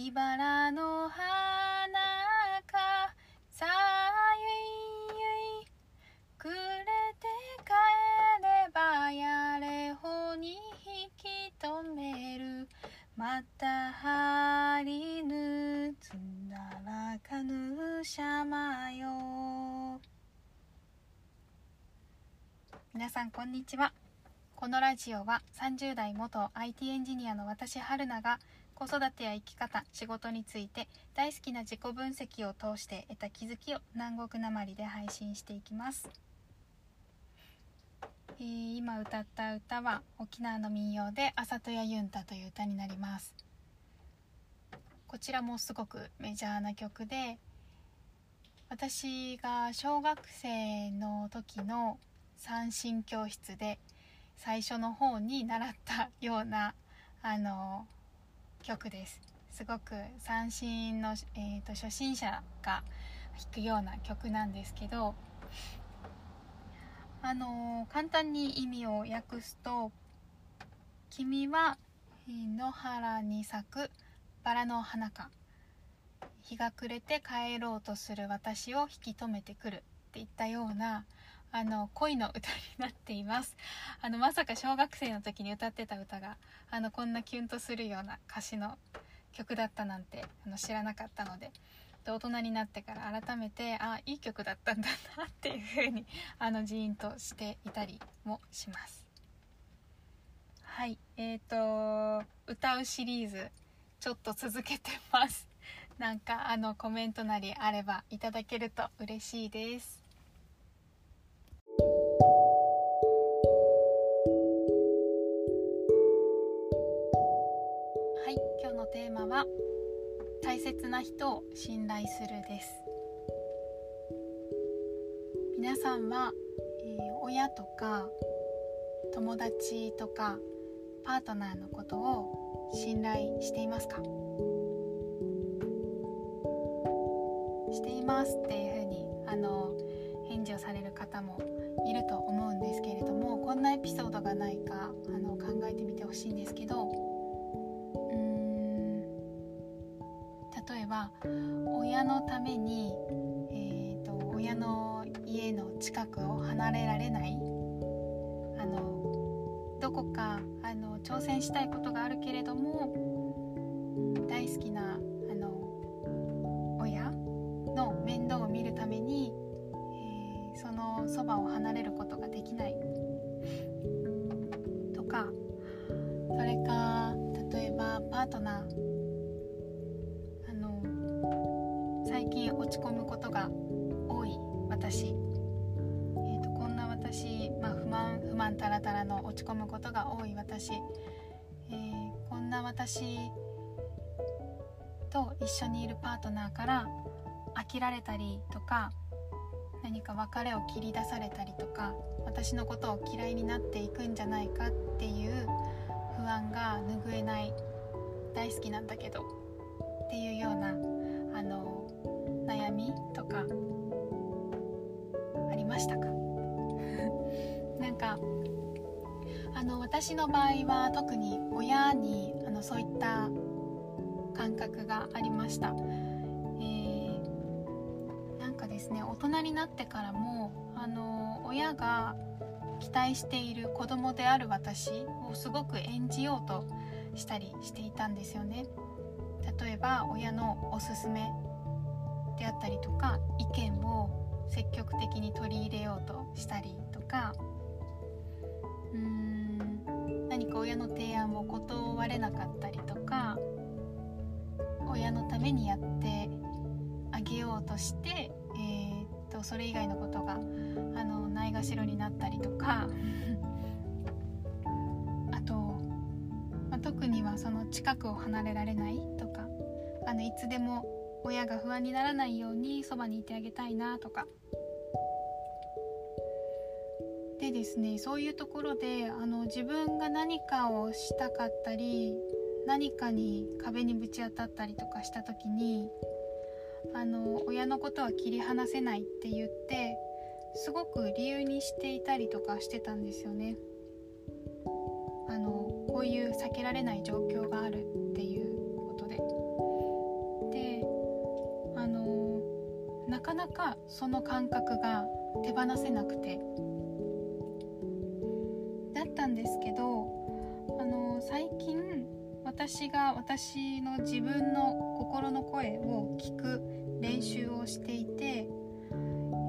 茨の花かさゆいゆいくれて帰ればやれほに引き止める。また張りぬつならかぬしゃまよ。皆さんこんにちは。このラジオは30代元 IT エンジニアの私春菜が子育てや生き方仕事について大好きな自己分析を通して得た気づきを南国なまりで配信していきます、えー、今歌った歌は沖縄の民謡で「あさとやユンタ」という歌になります。こちらもすごくメジャーな曲で私が小学生の時の三振教室で最初の方に習ったようなあの曲です。すごく三振の、えーと、初心者が弾くような曲なんですけどあのー、簡単に意味を訳すと「君は野原に咲くバラの花か。日が暮れて帰ろうとする私を引き止めてくる」っていったようなあの恋の歌になっています。あのまさか小学生の時に歌ってた歌があのこんなキュンとするような歌詞の曲だったなんてあの知らなかったので大人になってから改めてあいい曲だったんだなっていう風に あのジーンとしていたりもします。はいえーと歌うシリーズちょっと続けてます。なんかあのコメントなりあればいただけると嬉しいです。はい今日のテーマは大切な人を信頼するです。皆さんは、えー、親とか友達とかパートナーのことを信頼していますか？していますっていうふうにあの返事をされる方もいると思うんですけれどもこんなエピソードがないかあの考えてみてほしいんですけどは親のために、えーと、親の家の近くを離れられないあのどこかあの挑戦したいことがあるけれども大好きなあの親の面倒を見るために、えー、そのそばを離れることができない。とかそれか例えばパートナー落ち込むことが多い私、えーと、こんな私、まあ、不満不満たらたらの落ち込むことが多い私、えー、こんな私と一緒にいるパートナーから飽きられたりとか何か別れを切り出されたりとか私のことを嫌いになっていくんじゃないかっていう不安が拭えない大好きなんだけどっていうようなみとかありましたか？なんかあの私の場合は特に親にあのそういった感覚がありました、えー、なんかですね大人になってからもあの親が期待している子供である私をすごく演じようとしたりしていたんですよね。例えば親のおすすめであったりとか意見を積極的に取り入れようとしたりとかうーん何か親の提案を断れなかったりとか親のためにやってあげようとして、えー、っとそれ以外のことがあのないがしろになったりとか あと、まあ、特にはその近くを離れられないとかあのいつでも親が不安にならないようにそばにいてあげたいなとかでですねそういうところであの自分が何かをしたかったり何かに壁にぶち当たったりとかした時にあの親のことは切り離せないって言ってすごく理由にしていたりとかしてたんですよね。あのこういう避けられない状況があるなかなかその感覚が手放せなくて。だったんですけどあの最近私が私の自分の心の声を聞く練習をしていて、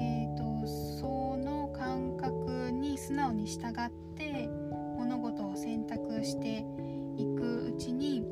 えーと、その感覚に素直に従って物事を選択していくうちに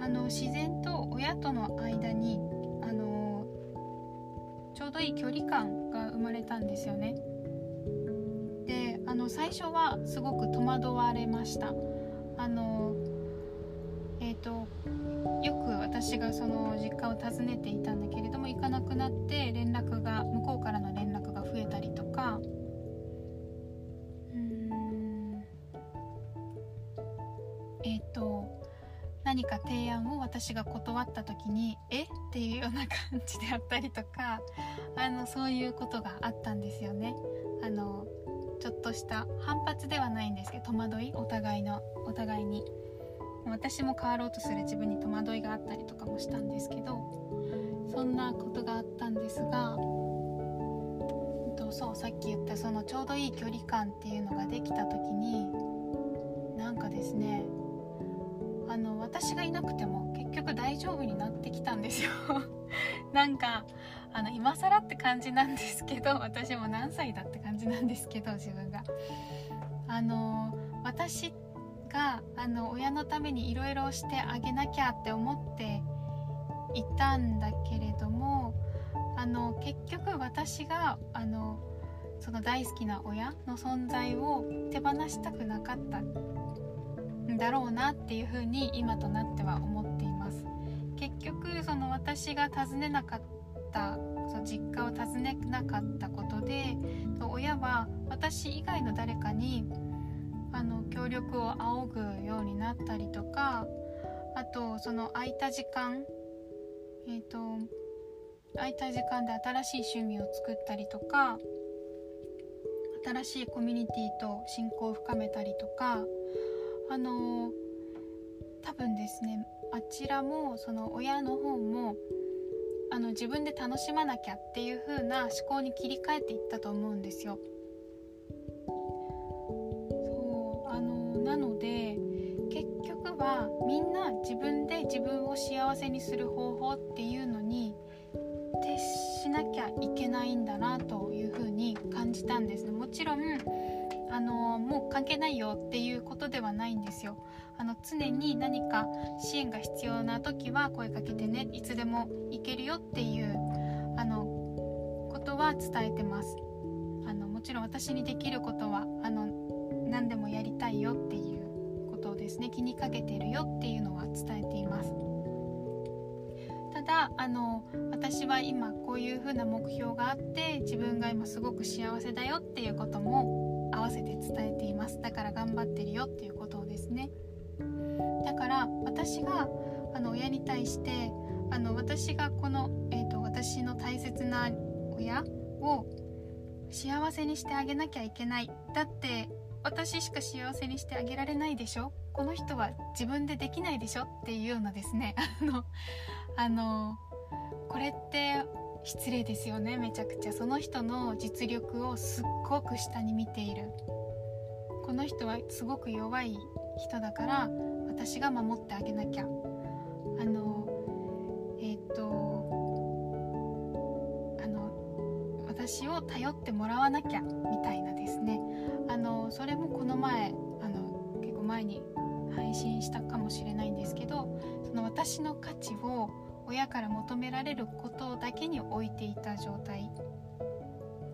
あの自然と親との間にどい距離感が生まれたんですよね。であの最初はすごく戸惑われました。あのえーと、よく私がその実家を訪ねていたんだけれども行かなくなって連絡が向こうからの連絡が増えたりとか何か提案を私が断った時に「え？っ?」ていうような感じであったりとか あのそういうことがあったんですよね。あのちょっとした反発ではないんですけど戸惑い？お互いのお互いに。私も変わろうとする自分に戸惑いがあったりとかもしたんですけどそんなことがあったんですがそうさっき言ったそのちょうどいい距離感っていうのができた時になんかですね私がいなくても結局大丈夫になってきたんですよ。なんかあの今更って感じなんですけど私も何歳だって感じなんですけど自分が。あの私があの親のためにいろいろしてあげなきゃって思っていたんだけれどもあの結局私があのその大好きな親の存在を手放したくなかった。だろうなっていうふうに今となっては思っています。結局その私が訪ねなかったその実家を訪ねなかったことで親は私以外の誰かにあの協力を仰ぐようになったりとかあとその空いた時間えっ、ー、と空いた時間で新しい趣味を作ったりとか新しいコミュニティと親交を深めたりとかあの多分ですねあちらもその親の方もあの自分で楽しまなきゃっていう風な思考に切り替えていったと思うんですよ。そうあのなので結局はみんな自分で自分を幸せにする方法っていうのに徹しなきゃいけないんだなというふうに感じたんですねもちろんあのもう関係ないよっていうことではないんですよ。あの常に何か支援が必要な時は声かけてねいつでも行けるよっていうあのことは伝えてます。あのもちろん私にできることはあの何でもやりたいよっていうことをですね。気にかけてるよっていうのは伝えています。ただあの私は今こういう風な目標があって自分が今すごく幸せだよっていうことも合わせて伝えています。だから頑張ってるよっていうことをですね。だから私があの親に対してあの私がこの、えーと私の大切な親を幸せにしてあげなきゃいけない。だって私しか幸せにしてあげられないでしょ？この人は自分でできないでしょ？っていうようなですね。あのあのこれって失礼ですよね。めちゃくちゃ。その人の実力をすっごく下に見ている。この人はすごく弱い人だから私が守ってあげなきゃ。あのえっ、とあの私を頼ってもらわなきゃみたいなですね。あのそれもこの前あの結構前に配信したかもしれないんですけどその私の価値を親から求められることだけに置いていた状態。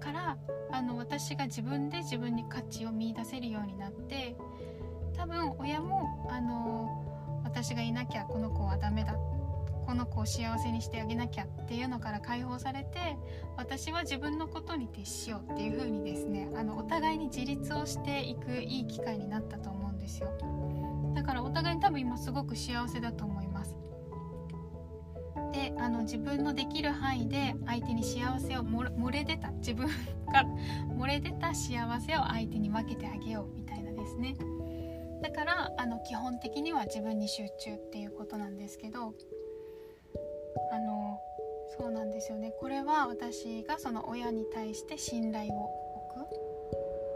からあの私が自分で自分に価値を見いだせるようになって多分親もあの私がいなきゃこの子はダメだこの子を幸せにしてあげなきゃっていうのから解放されて私は自分のことに徹しようっていう風にですねあのお互いに自立をしていくいい機会になったと思うんですよ。だからお互いに多分今すごく幸せだと思います。であの自分のできる範囲で相手に幸せを漏れ出た自分が 漏れ出た幸せを相手に分けてあげようみたいなですね。だからあの基本的には自分に集中っていうことなんですけどあのそうなんですよね。これは私がその親に対して信頼を置く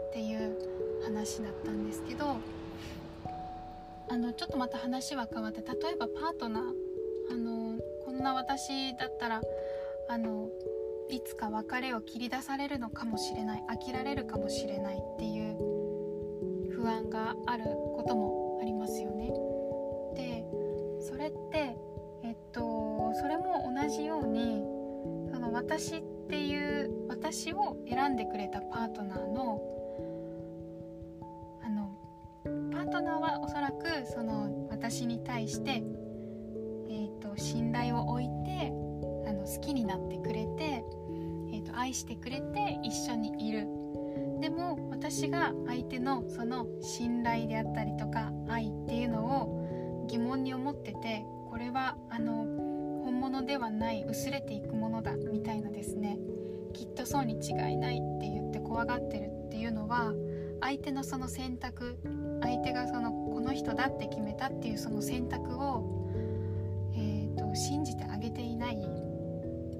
っていう話だったんですけどあのちょっとまた話は変わって例えばパートナーあのんな私だったらあのいつか別れを切り出されるのかもしれない飽きられるかもしれないっていう不安があることもありますよね。でそれってえっとそれも同じようにその私っていう私を選んでくれたパートナーのあのパートナーはおそらくその私に対して、信頼を置いてあの好きになってくれて、えーと愛してくれて一緒にいる。でも私が相手のその信頼であったりとか愛っていうのを疑問に思っててこれはあの本物ではない薄れていくものだみたいなですね。きっとそうに違いないって言って怖がってるっていうのは相手のその選択相手がそのこの人だって決めたっていうその選択を、信じてあげていない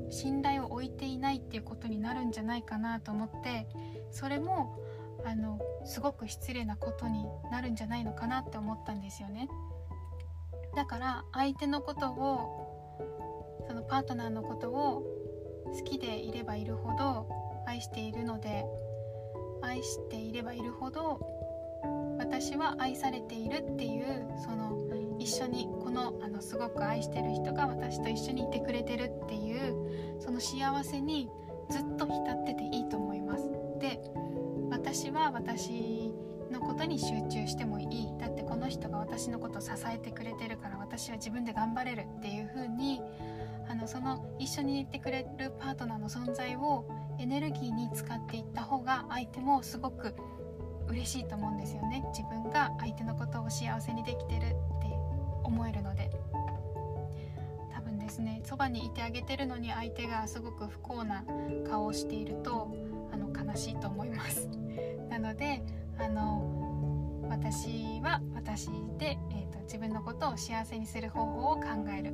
信頼を置いていないっていうことになるんじゃないかなと思ってそれもあのすごく失礼なことになるんじゃないのかなって思ったんですよね。だから相手のことをそのパートナーのことを好きでいればいるほど愛しているので愛していればいるほど私は愛されているっていうその一緒にこのあのすごく愛してる人が私と一緒にいてくれてるっていうその幸せにずっと浸ってていいと思います。で私は私のことに集中してもいい。だってこの人が私のことを支えてくれてるから私は自分で頑張れるっていう風にあのその一緒にいてくれるパートナーの存在をエネルギーに使っていった方が相手もすごく嬉しいと思うんですよね。自分が相手のことを幸せにできてる。思えるので。多分ですねそばにいてあげてるのに相手がすごく不幸な顔をしているとあの悲しいと思います。なのであの私は私で、えーと、自分のことを幸せにする方法を考える。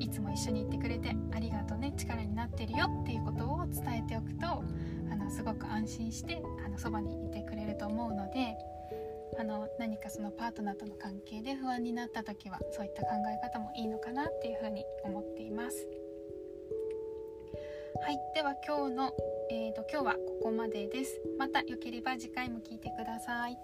いつも一緒にいてくれてありがとうね力になってるよっていうことを伝えておくとあのすごく安心してあのそばにいてくれると思うのであの何かそのパートナーとの関係で不安になった時はそういった考え方もいいのかなっていうふうに思っています。はいでは今日の、えーと、今日はここまでですまたよければ次回も聞いてください